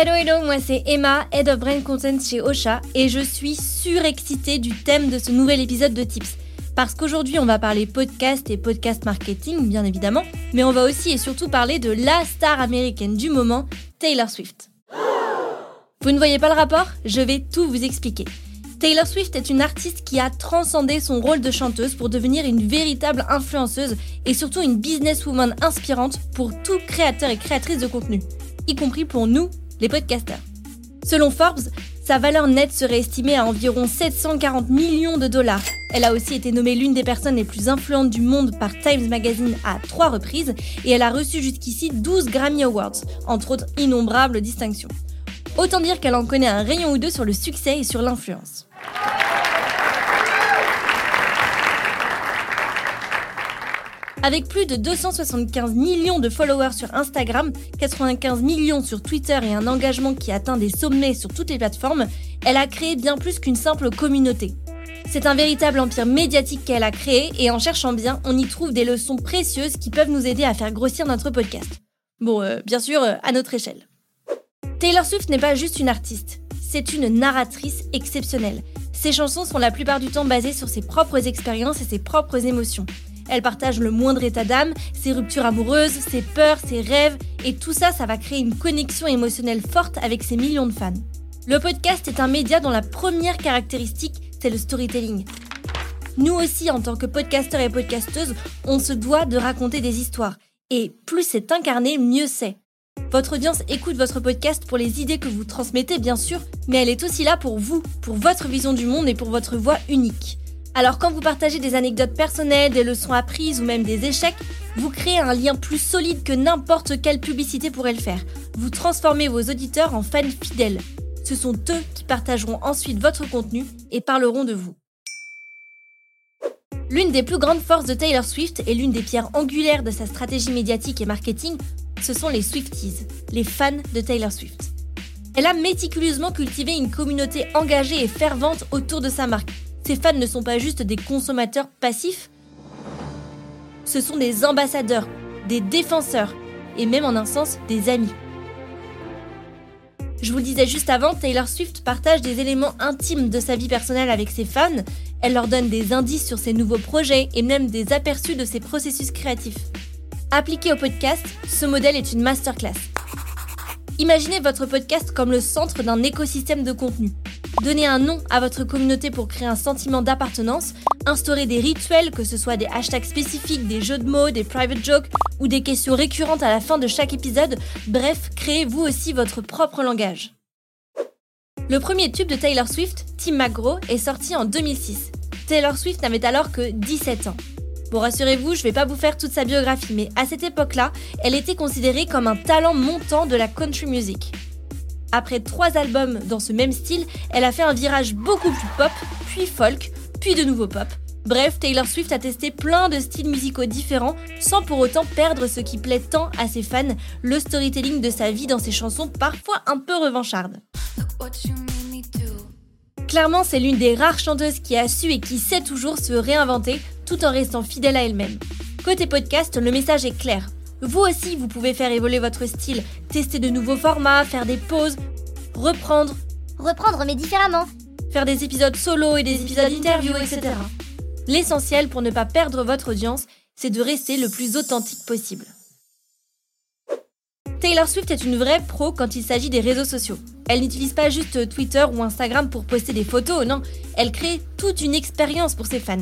Hello hello, moi c'est Emma, Head of Brain Content chez Ocha et je suis surexcitée du thème de ce nouvel épisode de Tips. Parce qu'aujourd'hui on va parler podcast et podcast marketing bien évidemment, mais on va aussi et surtout parler de la star américaine du moment, Taylor Swift. Vous ne voyez pas le rapport? Je vais tout vous expliquer. Taylor Swift est une artiste qui a transcendé son rôle de chanteuse pour devenir une véritable influenceuse et surtout une businesswoman inspirante pour tout créateur et créatrice de contenu, y compris pour nous, les podcasters. Selon Forbes, sa valeur nette serait estimée à environ 740 millions de dollars. Elle a aussi été nommée l'une des personnes les plus influentes du monde par Times Magazine à trois reprises et elle a reçu jusqu'ici 12 Grammy Awards, entre autres innombrables distinctions. Autant dire qu'elle en connaît un rayon ou deux sur le succès et sur l'influence. Avec plus de 275 millions de followers sur Instagram, 95 millions sur Twitter et un engagement qui atteint des sommets sur toutes les plateformes, elle a créé bien plus qu'une simple communauté. C'est un véritable empire médiatique qu'elle a créé et en cherchant bien, on y trouve des leçons précieuses qui peuvent nous aider à faire grossir notre podcast. Bon, euh, bien sûr, euh, à notre échelle. Taylor Swift n'est pas juste une artiste, c'est une narratrice exceptionnelle. Ses chansons sont la plupart du temps basées sur ses propres expériences et ses propres émotions. Elle partage le moindre état d'âme, ses ruptures amoureuses, ses peurs, ses rêves, et tout ça, ça va créer une connexion émotionnelle forte avec ses millions de fans. Le podcast est un média dont la première caractéristique, c'est le storytelling. Nous aussi, en tant que podcasteurs et podcasteuses, on se doit de raconter des histoires. Et plus c'est incarné, mieux c'est. Votre audience écoute votre podcast pour les idées que vous transmettez, bien sûr, mais elle est aussi là pour vous, pour votre vision du monde et pour votre voix unique. Alors quand vous partagez des anecdotes personnelles, des leçons apprises ou même des échecs, vous créez un lien plus solide que n'importe quelle publicité pourrait le faire. Vous transformez vos auditeurs en fans fidèles. Ce sont eux qui partageront ensuite votre contenu et parleront de vous. L'une des plus grandes forces de Taylor Swift et l'une des pierres angulaires de sa stratégie médiatique et marketing, ce sont les Swifties, les fans de Taylor Swift. Elle a méticuleusement cultivé une communauté engagée et fervente autour de sa marque, ces fans ne sont pas juste des consommateurs passifs, ce sont des ambassadeurs, des défenseurs, et même en un sens des amis. Je vous le disais juste avant, Taylor Swift partage des éléments intimes de sa vie personnelle avec ses fans, elle leur donne des indices sur ses nouveaux projets et même des aperçus de ses processus créatifs. Appliqué au podcast, ce modèle est une masterclass. Imaginez votre podcast comme le centre d'un écosystème de contenu. Donnez un nom à votre communauté pour créer un sentiment d'appartenance, instaurer des rituels, que ce soit des hashtags spécifiques, des jeux de mots, des private jokes ou des questions récurrentes à la fin de chaque épisode, bref, créez vous aussi votre propre langage. Le premier tube de Taylor Swift, Tim McGraw, est sorti en 2006. Taylor Swift n'avait alors que 17 ans. Bon, rassurez-vous, je vais pas vous faire toute sa biographie, mais à cette époque-là, elle était considérée comme un talent montant de la country music. Après trois albums dans ce même style, elle a fait un virage beaucoup plus pop, puis folk, puis de nouveau pop. Bref, Taylor Swift a testé plein de styles musicaux différents sans pour autant perdre ce qui plaît tant à ses fans, le storytelling de sa vie dans ses chansons parfois un peu revanchardes. Clairement, c'est l'une des rares chanteuses qui a su et qui sait toujours se réinventer tout en restant fidèle à elle-même. Côté podcast, le message est clair. Vous aussi, vous pouvez faire évoluer votre style, tester de nouveaux formats, faire des pauses, reprendre. Reprendre mais différemment. Faire des épisodes solo et des épisodes interview, etc. L'essentiel pour ne pas perdre votre audience, c'est de rester le plus authentique possible. Taylor Swift est une vraie pro quand il s'agit des réseaux sociaux. Elle n'utilise pas juste Twitter ou Instagram pour poster des photos, non, elle crée toute une expérience pour ses fans.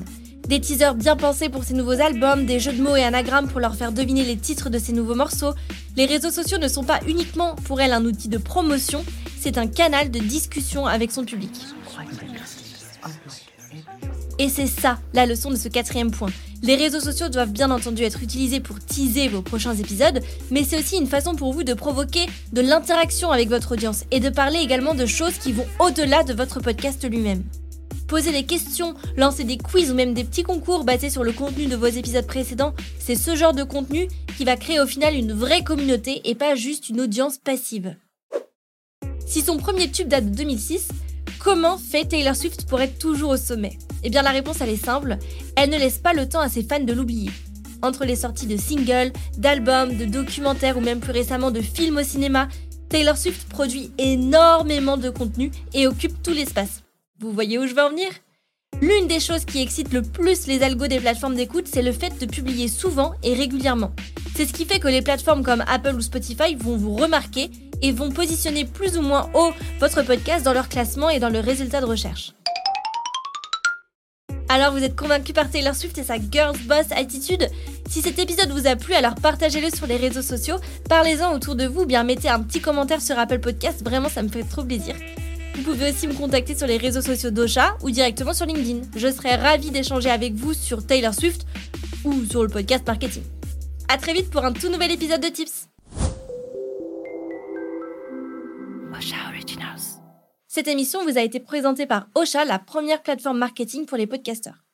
Des teasers bien pensés pour ses nouveaux albums, des jeux de mots et anagrammes pour leur faire deviner les titres de ses nouveaux morceaux. Les réseaux sociaux ne sont pas uniquement pour elle un outil de promotion, c'est un canal de discussion avec son public. Et c'est ça la leçon de ce quatrième point. Les réseaux sociaux doivent bien entendu être utilisés pour teaser vos prochains épisodes, mais c'est aussi une façon pour vous de provoquer de l'interaction avec votre audience et de parler également de choses qui vont au-delà de votre podcast lui-même. Poser des questions, lancer des quiz ou même des petits concours basés sur le contenu de vos épisodes précédents, c'est ce genre de contenu qui va créer au final une vraie communauté et pas juste une audience passive. Si son premier tube date de 2006, comment fait Taylor Swift pour être toujours au sommet? Eh bien la réponse elle est simple, elle ne laisse pas le temps à ses fans de l'oublier. Entre les sorties de singles, d'albums, de documentaires ou même plus récemment de films au cinéma, Taylor Swift produit énormément de contenu et occupe tout l'espace. Vous voyez où je veux en venir? L'une des choses qui excite le plus les algos des plateformes d'écoute, c'est le fait de publier souvent et régulièrement. C'est ce qui fait que les plateformes comme Apple ou Spotify vont vous remarquer et vont positionner plus ou moins haut votre podcast dans leur classement et dans le résultat de recherche. Alors vous êtes convaincu par Taylor Swift et sa girls boss attitude? Si cet épisode vous a plu, alors partagez-le sur les réseaux sociaux, parlez-en autour de vous, bien mettez un petit commentaire sur Apple Podcast, vraiment ça me fait trop plaisir. Vous pouvez aussi me contacter sur les réseaux sociaux d'Ocha ou directement sur LinkedIn. Je serai ravie d'échanger avec vous sur Taylor Swift ou sur le podcast marketing. A très vite pour un tout nouvel épisode de Tips. Ocha Originals. Cette émission vous a été présentée par Ocha, la première plateforme marketing pour les podcasteurs.